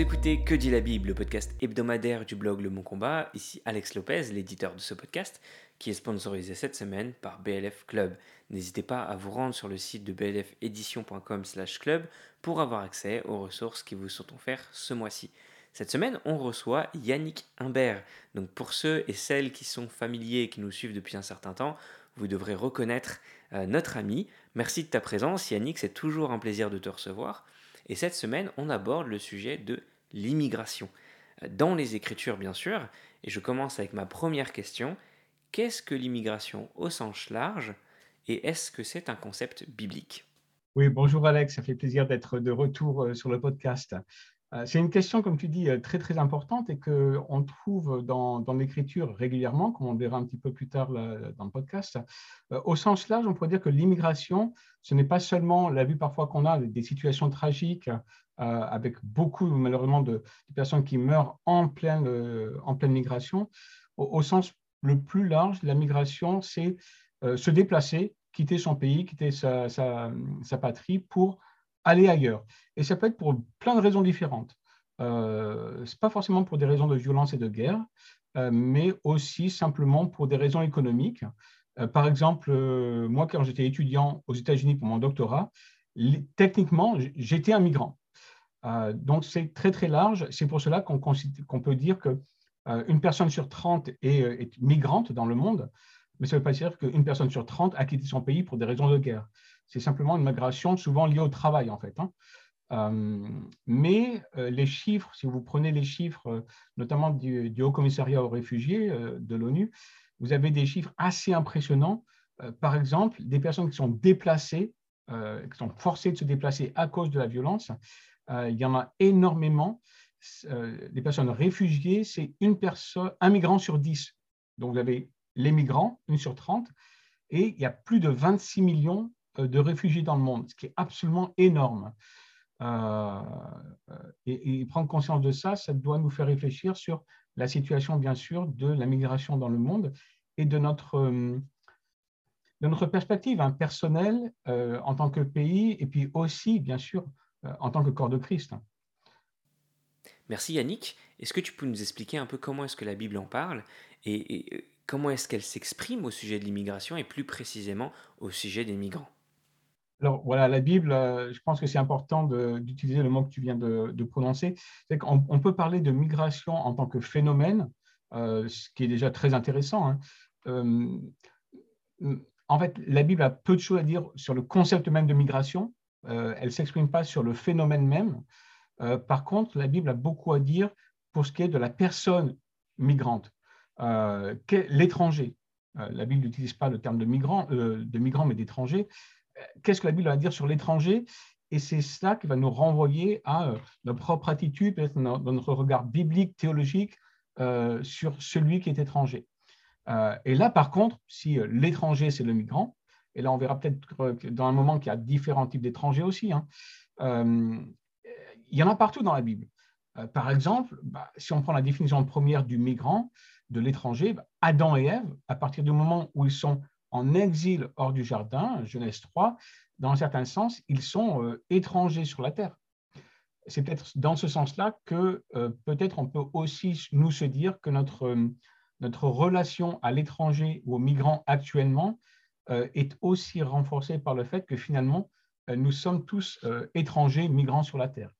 Écoutez Que dit la Bible, le podcast hebdomadaire du blog Le Mon Combat. Ici Alex Lopez, l'éditeur de ce podcast, qui est sponsorisé cette semaine par BLF Club. N'hésitez pas à vous rendre sur le site de blfedition.com/club pour avoir accès aux ressources qui vous sont offertes ce mois-ci. Cette semaine, on reçoit Yannick Imbert. Donc pour ceux et celles qui sont familiers et qui nous suivent depuis un certain temps, vous devrez reconnaître euh, notre ami. Merci de ta présence, Yannick, c'est toujours un plaisir de te recevoir. Et cette semaine, on aborde le sujet de l'immigration. Dans les Écritures, bien sûr, et je commence avec ma première question. Qu'est-ce que l'immigration au sens large et est-ce que c'est un concept biblique? Oui, bonjour Alex, ça fait plaisir d'être de retour euh, sur le podcast. Euh, c'est une question, comme tu dis, euh, très très importante et qu'on trouve dans, dans l'écriture régulièrement, comme on verra un petit peu plus tard dans le podcast. Au sens large, on pourrait dire que l'immigration, ce n'est pas seulement la vue parfois qu'on a des situations tragiques euh, avec beaucoup malheureusement de, personnes qui meurent en pleine, euh, en pleine migration. Au, sens le plus large, la migration, c'est euh, se déplacer, quitter son pays, quitter sa, patrie pour aller ailleurs. Et ça peut être pour plein de raisons différentes. ce n'est pas forcément pour des raisons de violence et de guerre, mais aussi simplement pour des raisons économiques. Euh, par exemple, euh, moi, quand j'étais étudiant aux États-Unis pour mon doctorat, techniquement, j'étais un migrant. Euh, donc, c'est très, très large. C'est pour cela qu'on peut dire qu'une personne sur 30 est, migrante dans le monde, mais ça ne veut pas dire qu'une personne sur 30 a quitté son pays pour des raisons de guerre. C'est simplement une migration souvent liée au travail, en fait. Hein. mais les chiffres, si vous prenez les chiffres, notamment du, Haut Commissariat aux réfugiés de l'ONU, vous avez des chiffres assez impressionnants. Euh, par exemple, des personnes qui sont déplacées, euh, qui sont forcées de se déplacer à cause de la violence, euh, il y en a énormément. des personnes réfugiées, c'est une personne, un migrant sur dix. Donc, vous avez les migrants, une sur 30, et il y a plus de 26 millions de réfugiés dans le monde, ce qui est absolument énorme. et, prendre conscience de ça, ça doit nous faire réfléchir sur la situation, bien sûr, de la migration dans le monde et de notre, euh, de notre perspective hein, personnelle euh, en tant que pays et puis aussi, bien sûr, euh, en tant que corps de Christ. Merci Yannick. Est-ce que tu peux nous expliquer un peu comment est-ce que la Bible en parle et comment est-ce qu'elle s'exprime au sujet de l'immigration et plus précisément au sujet des migrants? Alors voilà, la Bible, euh, je pense que c'est important d'utiliser le mot que tu viens de, prononcer. On peut parler de migration en tant que phénomène, euh, ce qui est déjà très intéressant. Hein. Euh, en fait, la Bible a peu de choses à dire sur le concept même de migration. Elle ne s'exprime pas sur le phénomène même. par contre, la Bible a beaucoup à dire pour ce qui est de la personne migrante, l'étranger. la Bible n'utilise pas le terme de migrant, de migrant mais d'étranger qu'est-ce que la Bible va dire sur l'étranger? Et c'est ça qui va nous renvoyer à euh, notre propre attitude, peut-être notre regard biblique, théologique, euh, sur celui qui est étranger. Euh, et là, par contre, si l'étranger, c'est le migrant, et là, on verra peut-être dans un moment qu'il y a différents types d'étrangers aussi, hein, il y en a partout dans la Bible. par exemple, bah, si on prend la définition première du migrant, de l'étranger, bah, Adam et Ève, à partir du moment où ils sont en exil hors du jardin, Genèse 3, dans un certain sens, ils sont euh, étrangers sur la terre. C'est peut-être dans ce sens-là que euh, peut-être on peut aussi nous se dire que notre, euh, notre relation à l'étranger ou aux migrants actuellement est aussi renforcée par le fait que finalement, nous sommes tous étrangers, migrants sur la terre.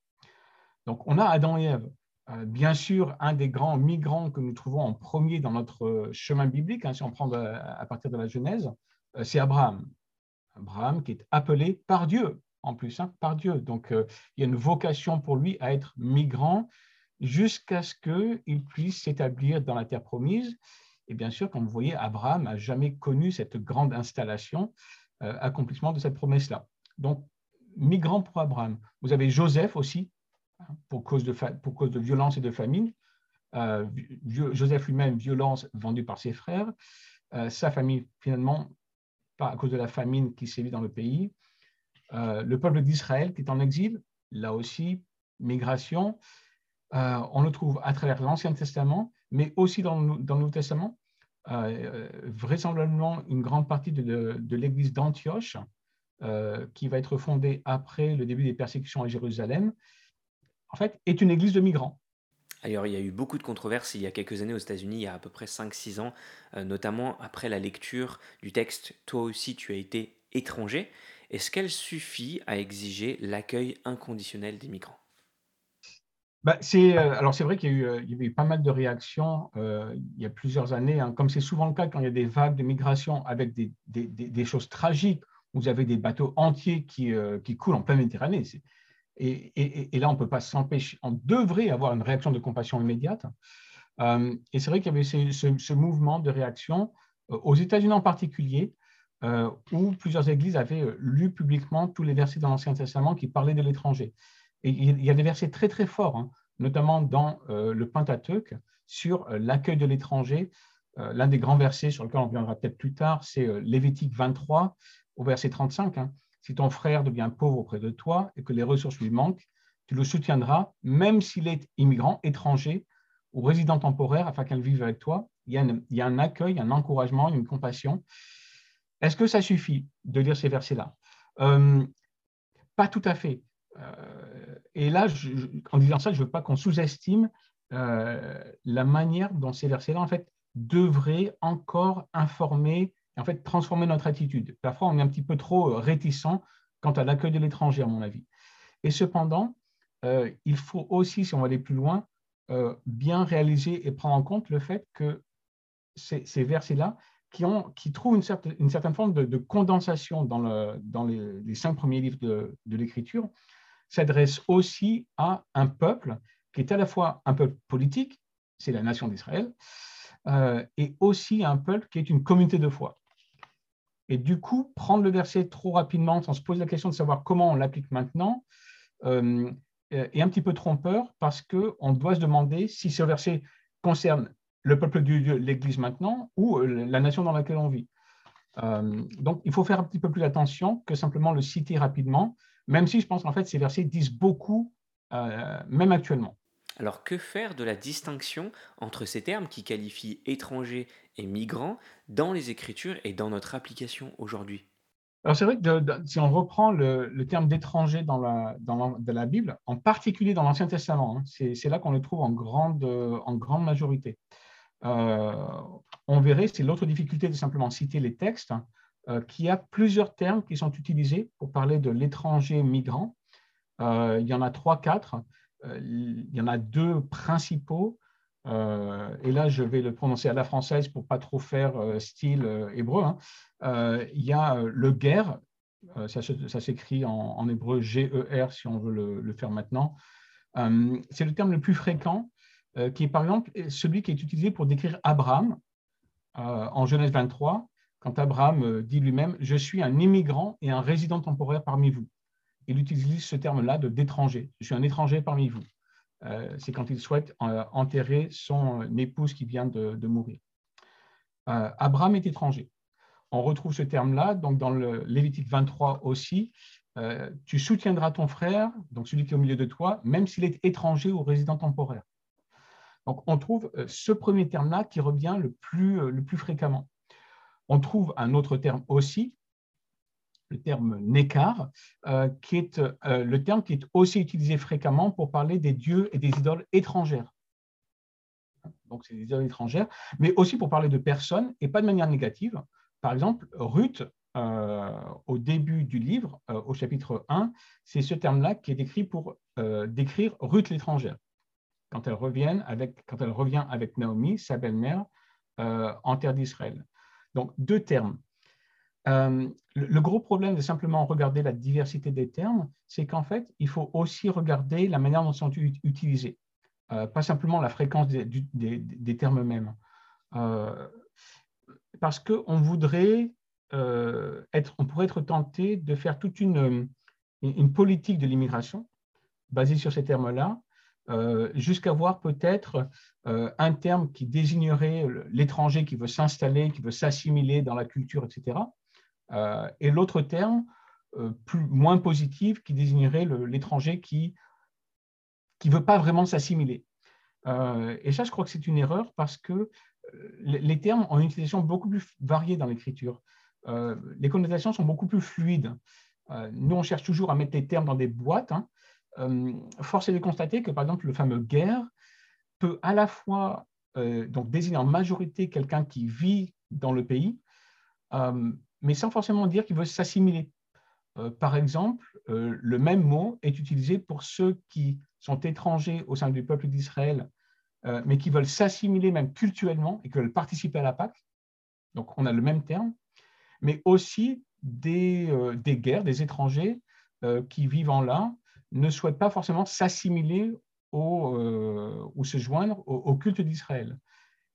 Donc on a Adam et Ève. Euh, bien sûr, un des grands migrants que nous trouvons en premier dans notre euh, chemin biblique, hein, si on prend à partir de la Genèse, euh, c'est Abraham. Abraham qui est appelé par Dieu, en plus, hein, par Dieu. Donc, il y a une vocation pour lui à être migrant jusqu'à ce qu'il puisse s'établir dans la terre promise. Et bien sûr, comme vous voyez, Abraham n'a jamais connu cette grande installation, accomplissement de cette promesse-là. Donc, migrant pour Abraham. Vous avez Joseph aussi, pour cause de, pour cause de violence et de famine. Euh, Joseph lui-même, violence vendue par ses frères. Euh, sa famille, finalement, à cause de la famine qui sévit dans le pays. Euh, le peuple d'Israël qui est en exil, là aussi, migration. on le trouve à travers l'Ancien Testament, mais aussi dans le Nouveau Testament. Vraisemblablement une grande partie de, l'église d'Antioche, qui va être fondée après le début des persécutions à Jérusalem, en fait, est une église de migrants. Alors, il y a eu beaucoup de controverses il y a quelques années aux États-Unis, il y a à peu près 5-6 ans, euh, notamment après la lecture du texte Toi aussi tu as été étranger. Est-ce qu'elle suffit à exiger l'accueil inconditionnel des migrants? Bah, euh, alors c'est vrai qu'il y, a eu, euh, pas mal de réactions il y a plusieurs années, hein. comme c'est souvent le cas quand il y a des vagues de migration avec des, choses tragiques, vous avez des bateaux entiers qui, coulent en pleine Méditerranée. Et, là, on ne peut pas s'empêcher, on devrait avoir une réaction de compassion immédiate. Euh, et c'est vrai qu'il y avait ce, mouvement de réaction euh, aux États-Unis en particulier, euh, où plusieurs églises avaient lu publiquement tous les versets dans l'Ancien Testament qui parlaient de l'étranger. Et il y a des versets très très forts, hein, notamment dans le Pentateuque, sur l'accueil de l'étranger. L'un des grands versets sur lequel on reviendra peut-être plus tard, c'est Lévitique 23, au verset 35. Si ton frère devient pauvre auprès de toi et que les ressources lui manquent, tu le soutiendras, même s'il est immigrant, étranger ou résident temporaire, afin qu'elle vive avec toi. Il y, a un accueil, un encouragement, une compassion. Est-ce que ça suffit de lire ces versets-là? Euh, Pas tout à fait. Euh, et là, en disant ça, je ne veux pas qu'on sous-estime euh, la manière dont ces versets-là, en fait, devraient encore informer en fait transformer notre attitude. Parfois, on est un petit peu trop euh, réticent quant à l'accueil de l'étranger, à mon avis. Et cependant, euh, il faut aussi, si on va aller plus loin, bien réaliser et prendre en compte le fait que ces, versets-là, qui, ont, qui trouvent une, certaine, forme de, condensation dans, le, dans les, cinq premiers livres de l'Écriture, s'adressent aussi à un peuple qui est à la fois un peuple politique, c'est la nation d'Israël, et aussi un peuple qui est une communauté de foi. Et du coup, prendre le verset trop rapidement sans se poser la question de savoir comment on l'applique maintenant euh, est un petit peu trompeur parce qu'on doit se demander si ce verset concerne le peuple de Dieu, l'Église maintenant, ou euh, la nation dans laquelle on vit. Euh, donc, il faut faire un petit peu plus attention que simplement le citer rapidement, même si je pense qu'en fait, ces versets disent beaucoup, même actuellement. Alors que faire de la distinction entre ces termes qui qualifient étrangers et migrants dans les Écritures et dans notre application aujourd'hui? Alors c'est vrai que si on reprend le, terme d'étranger dans la, dans la, Bible, en particulier dans l'Ancien Testament, hein, c'est là qu'on le trouve en grande, en grande majorité. Euh, on verrait, c'est l'autre difficulté de simplement citer les textes, euh, qu'il y a plusieurs termes qui sont utilisés pour parler de l'étranger migrant. Euh, il y en a trois, quatre. Euh, il y en a deux principaux. Euh, et là, je vais le prononcer à la française pour pas trop faire euh, style hébreu. Hein. il y a le guerre, ça, s'écrit en, hébreu G-E-R si on veut le, faire maintenant. c'est le terme le plus fréquent, qui est par exemple celui qui est utilisé pour décrire Abraham en Genèse 23, quand Abraham dit lui-même Je suis un immigrant et un résident temporaire parmi vous il utilise ce terme-là de d'étranger. Je suis un étranger parmi vous. Euh, c'est quand il souhaite euh, enterrer son épouse qui vient de, mourir. Euh, Abraham est étranger. On retrouve ce terme-là dans le Lévitique 23 aussi. tu soutiendras ton frère, donc celui qui est au milieu de toi, même s'il est étranger ou résident temporaire. Donc on trouve ce premier terme-là qui revient le plus fréquemment. On trouve un autre terme aussi, le terme Nekar, euh, qui est euh, le terme qui est aussi utilisé fréquemment pour parler des dieux et des idoles étrangères. Donc, c'est des idoles étrangères, mais aussi pour parler de personnes et pas de manière négative. Par exemple, Ruth, euh, au début du livre, au chapitre 1, c'est ce terme-là qui est décrit pour décrire Ruth l'étrangère. Quand elle, revient avec, quand elle revient avec Naomi, sa belle-mère, en terre d'Israël. Donc, deux termes. Euh, le, gros problème de simplement regarder la diversité des termes, c'est qu'en fait, il faut aussi regarder la manière dont ils sont utilisés, euh, pas simplement la fréquence des, termes eux-mêmes. Euh, parce qu'on voudrait être, on pourrait être tenté de faire toute une politique de l'immigration basée sur ces termes-là, jusqu'à voir peut-être un terme qui désignerait l'étranger qui veut s'installer, qui veut s'assimiler dans la culture, etc. Euh, et l'autre terme, euh, moins positif, qui désignerait l'étranger qui ne veut pas vraiment s'assimiler. Euh, et ça, je crois que c'est une erreur parce que les termes ont une utilisation beaucoup plus variée dans l'écriture. les connotations sont beaucoup plus fluides. nous, on cherche toujours à mettre les termes dans des boîtes, hein, force est de constater que, par exemple, le fameux guerre peut à la fois donc désigner en majorité quelqu'un qui vit dans le pays, mais sans forcément dire qu'il veut s'assimiler. par exemple, le même mot est utilisé pour ceux qui sont étrangers au sein du peuple d'Israël, mais qui veulent s'assimiler même culturellement et qui veulent participer à la Pâque. Donc, on a le même terme, mais aussi des, des guerres, des étrangers qui vivant là ne souhaitent pas forcément s'assimiler ou se joindre au culte d'Israël.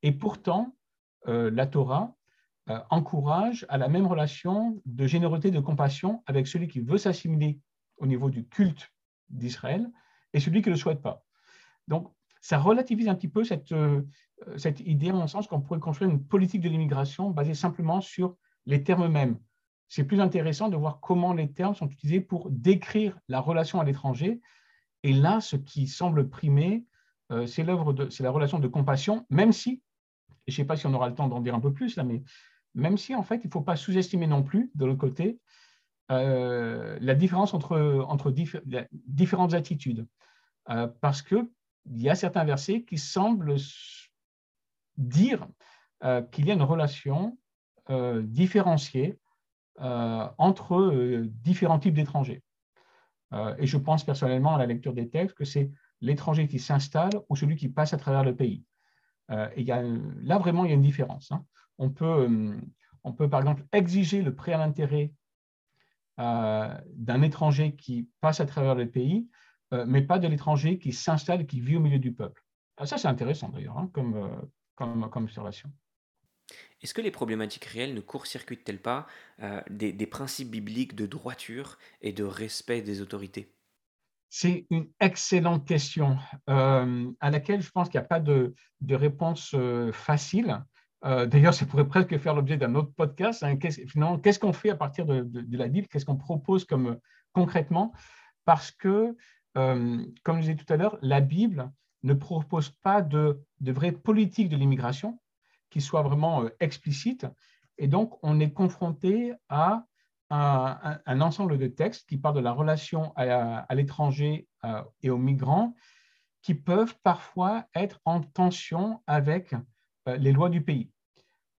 Et pourtant, la Torah euh, encourage à la même relation de générosité, de compassion avec celui qui veut s'assimiler au niveau du culte d'Israël et celui qui ne le souhaite pas. Donc, ça relativise un petit peu cette, euh, cette idée, en mon sens, qu'on pourrait construire une politique de l'immigration basée simplement sur les termes mêmes. C'est plus intéressant de voir comment les termes sont utilisés pour décrire la relation à l'étranger. Et là, ce qui semble primer, euh, c'est la relation de compassion, même si, je ne sais pas si on aura le temps d'en dire un peu plus là, mais même si en fait, il ne faut pas sous-estimer non plus, de l'autre côté, euh, la différence entre, entre différentes attitudes. Euh, parce qu'il y a certains versets qui semblent dire qu'il y a une relation différenciée entre différents types d'étrangers. et je pense personnellement à la lecture des textes que c'est l'étranger qui s'installe ou celui qui passe à travers le pays. et y a, là, vraiment, il y a une différence. Hein on peut, euh, on peut par exemple exiger le prêt à l'intérêt euh, d'un étranger qui passe à travers le pays, euh, mais pas de l'étranger qui s'installe qui vit au milieu du peuple. Ah, ça, c'est intéressant d'ailleurs comme, comme, comme, observation. Est-ce que les problématiques réelles ne court-circuitent-elles pas des, des, principes bibliques de droiture et de respect des autorités? C'est une excellente question à laquelle je pense qu'il n'y a pas de, réponse facile. Euh, d'ailleurs, ça pourrait presque faire l'objet d'un autre podcast. Hein. Qu'est-ce qu'on fait à partir de, la Bible? Qu'est-ce qu'on propose comme, concrètement? Parce que, euh, comme je disais tout à l'heure, la Bible ne propose pas de, de vraie politique de l'immigration qui soit vraiment euh, explicite. Et donc, on est confronté à un, ensemble de textes qui parlent de la relation à, l'étranger et aux migrants qui peuvent parfois être en tension avec les lois du pays.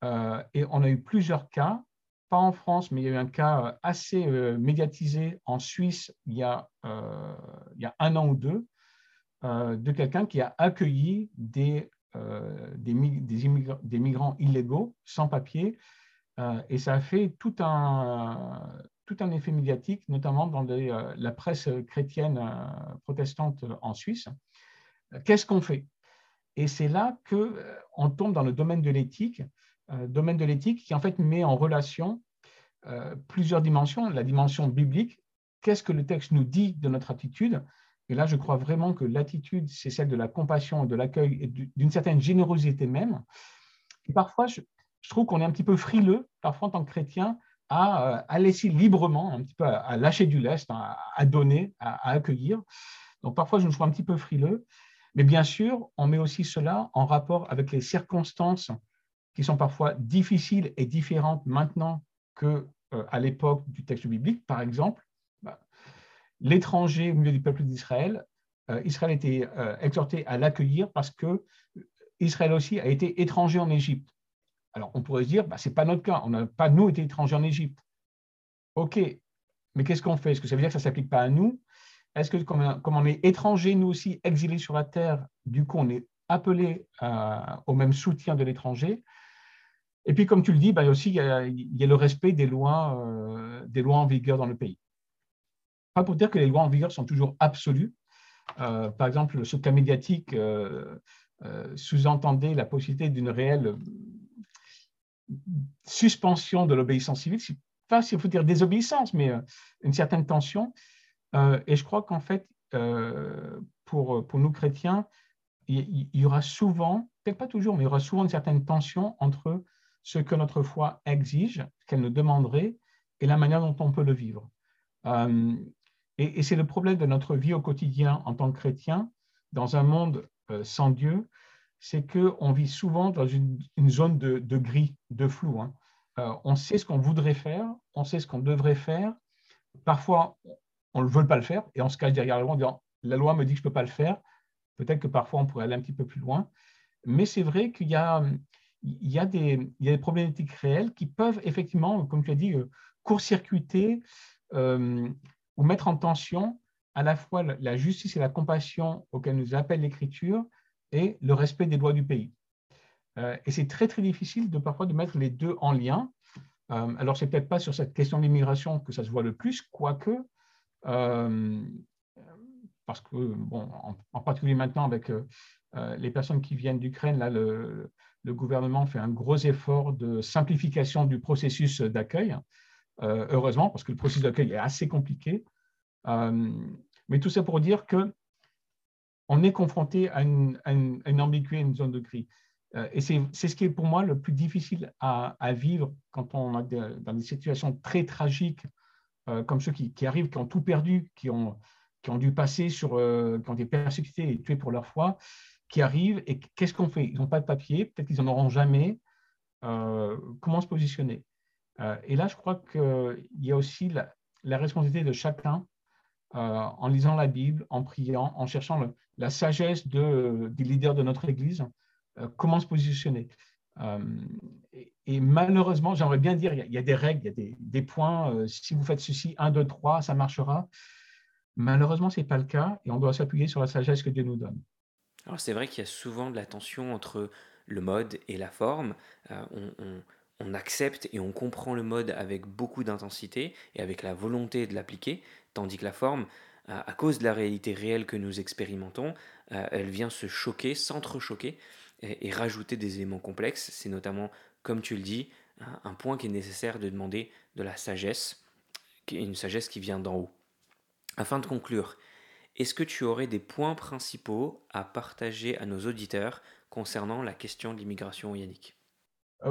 Euh, et on a eu plusieurs cas, pas en France, mais il y a eu un cas euh, assez euh, médiatisé en Suisse il y a, il y a un an ou deux, de quelqu'un qui a accueilli des, des, des, migrants illégaux sans papier. et ça a fait tout un, tout un effet médiatique, notamment dans la presse chrétienne protestante en Suisse. Qu'est-ce qu'on fait? Et c'est là qu'on tombe dans le domaine de l'éthique euh, domaine de l'éthique qui en fait met en relation euh, plusieurs dimensions. La dimension biblique, qu'est-ce que le texte nous dit de notre attitude? Et là, je crois vraiment que l'attitude, c'est celle de la compassion, de l'accueil et d'une certaine générosité même. Et parfois, je, trouve qu'on est un petit peu frileux, parfois en tant que chrétien, à, euh, à laisser librement, un petit peu à, lâcher du lest, à, donner, à, accueillir. Donc parfois, je me trouve un petit peu frileux. Mais bien sûr, on met aussi cela en rapport avec les circonstances qui sont parfois difficiles et différentes maintenant qu'à euh, à l'époque du texte biblique. Par exemple, bah, l'étranger au milieu du peuple d'Israël, euh, Israël était euh, exhorté à l'accueillir parce que Israël aussi a été étranger en Égypte. Alors on pourrait se dire, bah, ce n'est pas notre cas, on n'a pas nous été étrangers en Égypte. OK, mais qu'est-ce qu'on fait? Est-ce que ça veut dire que ça ne s'applique pas à nous? Est-ce que comme, on est étranger, nous aussi, exilés sur la terre, du coup on est appelé au même soutien de l'étranger? Et puis, comme tu le dis, bah, aussi, il y, a, le respect des lois, euh, des lois en vigueur dans le pays. Pas pour dire que les lois en vigueur sont toujours absolues. Euh, par exemple, ce cas médiatique euh, sous-entendait la possibilité d'une réelle suspension de l'obéissance civile. Pas s'il faut dire désobéissance, mais une certaine tension. et je crois qu'en fait, pour, pour nous chrétiens, il, y aura souvent, peut-être pas toujours, mais il y aura souvent une certaine tension entre ce que notre foi exige, qu'elle nous demanderait, et la manière dont on peut le vivre. Euh, et, c'est le problème de notre vie au quotidien en tant que chrétien, dans un monde euh, sans Dieu, c'est qu'on vit souvent dans une, zone de, gris, de flou. Hein. Euh, on sait ce qu'on voudrait faire, on sait ce qu'on devrait faire. Parfois, on ne veut pas le faire et on se cache derrière le en disant la loi me dit que je ne peux pas le faire. Peut-être que parfois on pourrait aller un petit peu plus loin. Mais c'est vrai qu'il y a, des, problématiques réelles qui peuvent effectivement, comme tu as dit, euh, court-circuiter ou mettre en tension à la fois la justice et la compassion auxquelles nous appelle l'Écriture et le respect des lois du pays. Euh, et c'est très, très difficile de parfois de mettre les deux en lien. Euh, alors, c'est peut-être pas sur cette question de l'immigration que ça se voit le plus, quoique, euh, parce que, bon, en, particulier maintenant avec les personnes qui viennent d'Ukraine, là, le, gouvernement fait un gros effort de simplification du processus d'accueil, heureusement, parce que le processus d'accueil est assez compliqué. mais tout ça pour dire que on est confronté à une, à une ambiguïté, une zone de gris. Euh, et c'est ce qui est pour moi le plus difficile à, vivre quand on est dans des situations très tragiques, euh, comme ceux qui, arrivent, qui ont tout perdu, qui ont, dû passer sur, euh, qui ont été persécutés et tués pour leur foi, qui arrivent et qu'est-ce qu'on fait? Ils n'ont pas de papier, peut-être qu'ils n'en auront jamais. comment se positionner? Et là, je crois qu'il y a aussi la, responsabilité de chacun en lisant la Bible, en priant, en cherchant la sagesse de, des leaders de notre Église euh, comment se positionner. Euh, et, malheureusement, j'aimerais bien dire, il y, a, des règles, il y a des, points, euh, si vous faites ceci, 1, 2, 3, ça marchera. Malheureusement, ce n'est pas le cas et on doit s'appuyer sur la sagesse que Dieu nous donne. Alors c'est vrai qu'il y a souvent de la tension entre le mode et la forme. Accepte et on comprend le mode avec beaucoup d'intensité et avec la volonté de l'appliquer, tandis que la forme, à cause de la réalité réelle que nous expérimentons, elle vient se choquer, s'entrechoquer et, rajouter des éléments complexes. C'est notamment, comme tu le dis, un, point qui est nécessaire de demander de la sagesse, une sagesse qui vient d'en haut. Afin de conclure, est-ce que tu aurais des points principaux à partager à nos auditeurs concernant la question de l'immigration, Yannick? euh,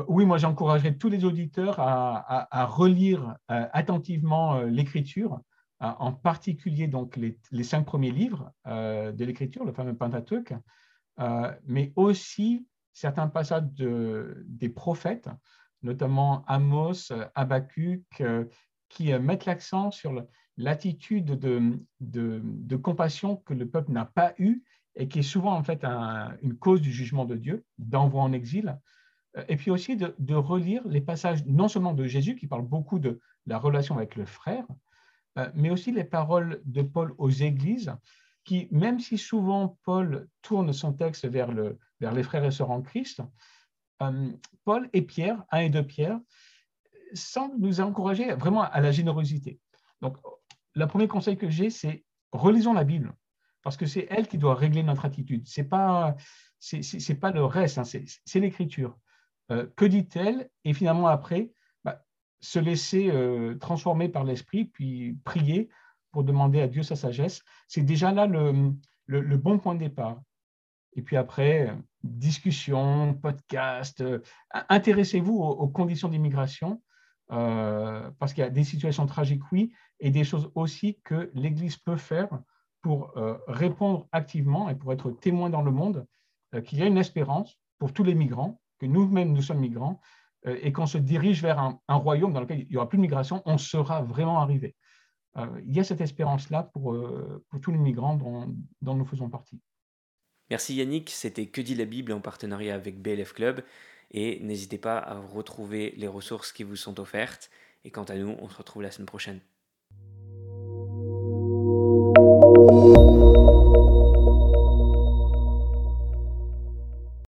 Oui, moi j'encouragerais tous les auditeurs à, relire euh, attentivement euh, l'Écriture, en particulier donc les, cinq premiers livres de l'Écriture, le fameux Pentateuque, euh, mais aussi certains passages des prophètes, notamment Amos, euh, qui euh, mettent l'accent sur l'attitude de, de, compassion que le peuple n'a pas eue et qui est souvent en fait une cause du jugement de Dieu, d'envoi en exil. Et puis aussi de, relire les passages non seulement de Jésus, qui parle beaucoup de la relation avec le frère, mais aussi les paroles de Paul aux églises, qui, même si souvent Paul tourne son texte vers, le, vers les frères et sœurs en Christ, euh, Paul et Pierre, un et deux Pierre, semblent nous encourager vraiment à la générosité. Donc, le premier conseil que j'ai, c'est relisons la Bible, parce que c'est elle qui doit régler notre attitude. Ce n'est pas, pas le reste, hein, c'est, l'écriture. Euh, que dit-elle Et finalement, après, bah, se laisser euh, transformer par l'esprit, puis prier pour demander à Dieu sa sagesse, c'est déjà là le, bon point de départ. Et puis après, discussion, podcast, euh, intéressez-vous aux, conditions d'immigration, parce qu'il y a des situations tragiques, oui, et des choses aussi que l'Église peut faire pour répondre activement et pour être témoin dans le monde qu'il y a une espérance pour tous les migrants, que nous-mêmes nous sommes migrants, et qu'on se dirige vers un, royaume dans lequel il n'y aura plus de migration, on sera vraiment arrivé. Euh, il y a cette espérance-là pour, euh, pour tous les migrants dont, dont nous faisons partie. Merci Yannick, c'était Que dit la Bible en partenariat avec BLF Club. Et n'hésitez pas à retrouver les ressources qui vous sont offertes. Et quant à nous, on se retrouve la semaine prochaine.